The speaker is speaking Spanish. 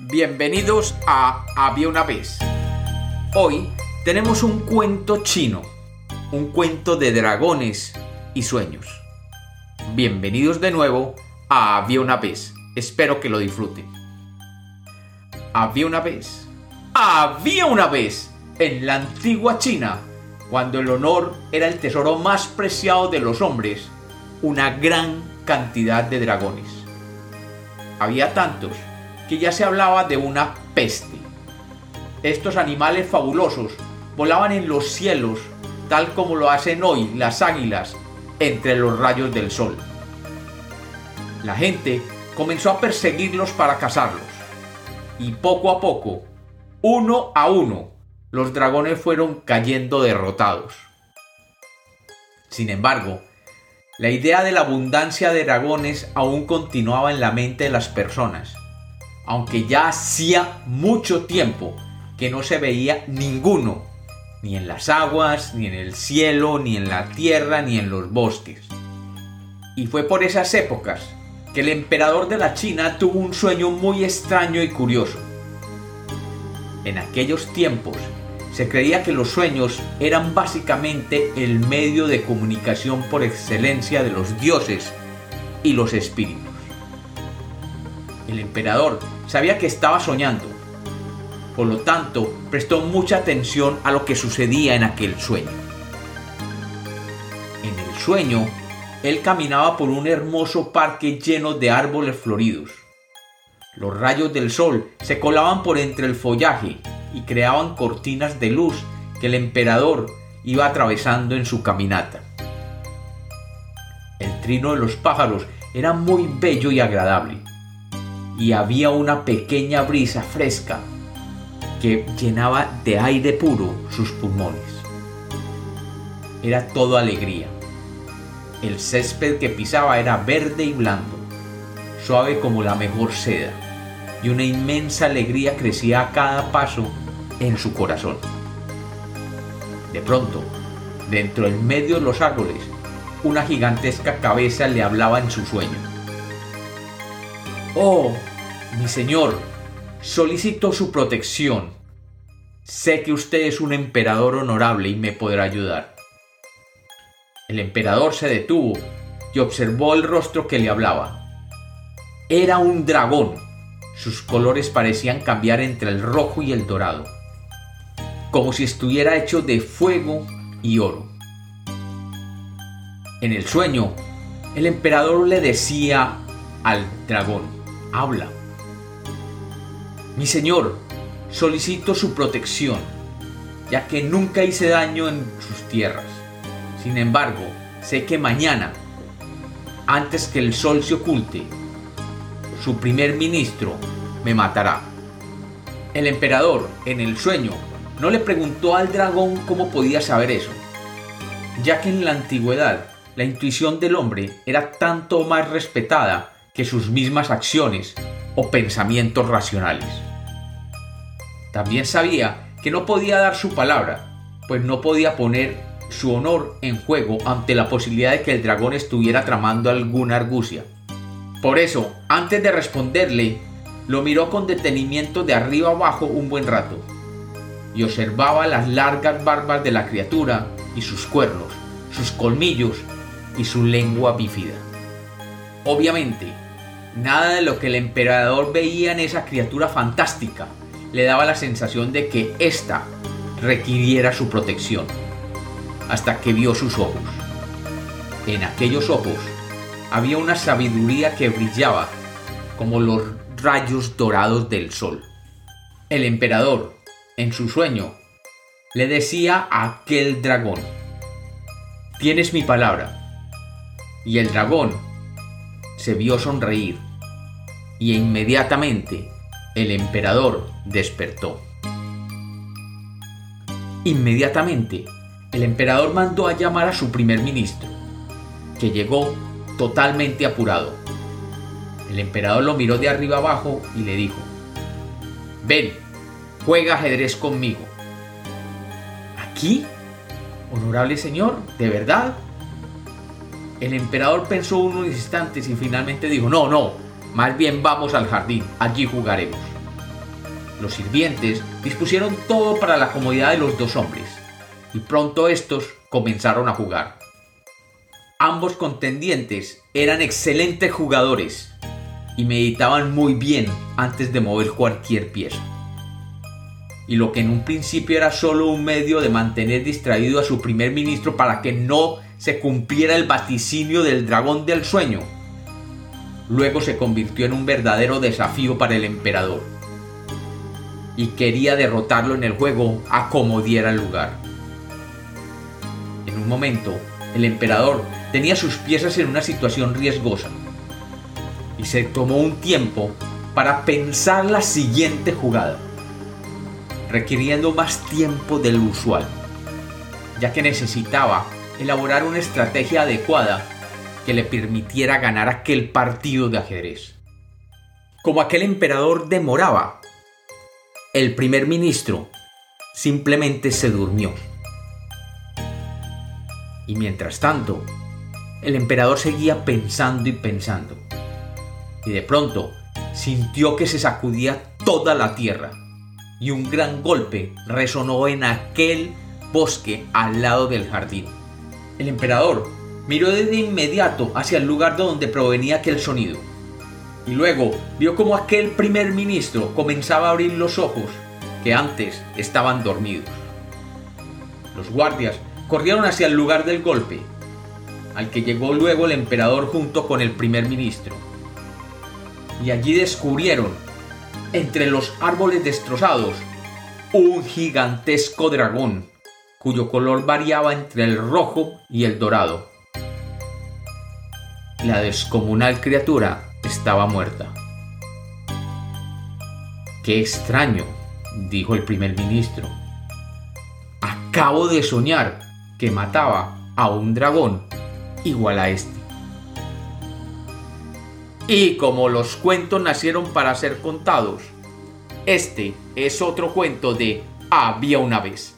Bienvenidos a Había una vez. Hoy tenemos un cuento chino, un cuento de dragones y sueños. Bienvenidos de nuevo a Había una vez. Espero que lo disfruten. Había una vez. Había una vez en la antigua China, cuando el honor era el tesoro más preciado de los hombres, una gran cantidad de dragones. Había tantos que ya se hablaba de una peste. Estos animales fabulosos volaban en los cielos tal como lo hacen hoy las águilas entre los rayos del sol. La gente comenzó a perseguirlos para cazarlos y poco a poco, uno a uno, los dragones fueron cayendo derrotados. Sin embargo, la idea de la abundancia de dragones aún continuaba en la mente de las personas aunque ya hacía mucho tiempo que no se veía ninguno, ni en las aguas, ni en el cielo, ni en la tierra, ni en los bosques. Y fue por esas épocas que el emperador de la China tuvo un sueño muy extraño y curioso. En aquellos tiempos se creía que los sueños eran básicamente el medio de comunicación por excelencia de los dioses y los espíritus. El emperador sabía que estaba soñando. Por lo tanto, prestó mucha atención a lo que sucedía en aquel sueño. En el sueño, él caminaba por un hermoso parque lleno de árboles floridos. Los rayos del sol se colaban por entre el follaje y creaban cortinas de luz que el emperador iba atravesando en su caminata. El trino de los pájaros era muy bello y agradable y había una pequeña brisa fresca que llenaba de aire puro sus pulmones. Era todo alegría. El césped que pisaba era verde y blando, suave como la mejor seda, y una inmensa alegría crecía a cada paso en su corazón. De pronto, dentro del medio de los árboles, una gigantesca cabeza le hablaba en su sueño. Oh, mi señor, solicito su protección. Sé que usted es un emperador honorable y me podrá ayudar. El emperador se detuvo y observó el rostro que le hablaba. Era un dragón. Sus colores parecían cambiar entre el rojo y el dorado, como si estuviera hecho de fuego y oro. En el sueño, el emperador le decía al dragón, habla. Mi señor, solicito su protección, ya que nunca hice daño en sus tierras. Sin embargo, sé que mañana, antes que el sol se oculte, su primer ministro me matará. El emperador, en el sueño, no le preguntó al dragón cómo podía saber eso, ya que en la antigüedad la intuición del hombre era tanto más respetada que sus mismas acciones o pensamientos racionales. También sabía que no podía dar su palabra, pues no podía poner su honor en juego ante la posibilidad de que el dragón estuviera tramando alguna argucia. Por eso, antes de responderle, lo miró con detenimiento de arriba abajo un buen rato y observaba las largas barbas de la criatura y sus cuernos, sus colmillos y su lengua bífida. Obviamente, nada de lo que el emperador veía en esa criatura fantástica le daba la sensación de que ésta requiriera su protección, hasta que vio sus ojos. En aquellos ojos había una sabiduría que brillaba como los rayos dorados del sol. El emperador, en su sueño, le decía a aquel dragón, tienes mi palabra. Y el dragón se vio sonreír y inmediatamente el emperador despertó. Inmediatamente, el emperador mandó a llamar a su primer ministro, que llegó totalmente apurado. El emperador lo miró de arriba abajo y le dijo, ven, juega ajedrez conmigo. ¿Aquí? Honorable señor, ¿de verdad? El emperador pensó unos instantes y finalmente dijo, no, no, más bien vamos al jardín, allí jugaremos. Los sirvientes dispusieron todo para la comodidad de los dos hombres, y pronto estos comenzaron a jugar. Ambos contendientes eran excelentes jugadores y meditaban muy bien antes de mover cualquier pieza. Y lo que en un principio era solo un medio de mantener distraído a su primer ministro para que no se cumpliera el vaticinio del dragón del sueño, luego se convirtió en un verdadero desafío para el emperador. Y quería derrotarlo en el juego a como diera lugar. En un momento, el emperador tenía sus piezas en una situación riesgosa y se tomó un tiempo para pensar la siguiente jugada, requiriendo más tiempo del usual, ya que necesitaba elaborar una estrategia adecuada que le permitiera ganar aquel partido de ajedrez. Como aquel emperador demoraba, el primer ministro simplemente se durmió. Y mientras tanto, el emperador seguía pensando y pensando. Y de pronto sintió que se sacudía toda la tierra y un gran golpe resonó en aquel bosque al lado del jardín. El emperador miró de inmediato hacia el lugar de donde provenía aquel sonido y luego vio como aquel primer ministro comenzaba a abrir los ojos que antes estaban dormidos. Los guardias corrieron hacia el lugar del golpe al que llegó luego el emperador junto con el primer ministro. Y allí descubrieron, entre los árboles destrozados, un gigantesco dragón, cuyo color variaba entre el rojo y el dorado. La descomunal criatura estaba muerta. Qué extraño, dijo el primer ministro. Acabo de soñar que mataba a un dragón igual a este. Y como los cuentos nacieron para ser contados, este es otro cuento de Había una vez.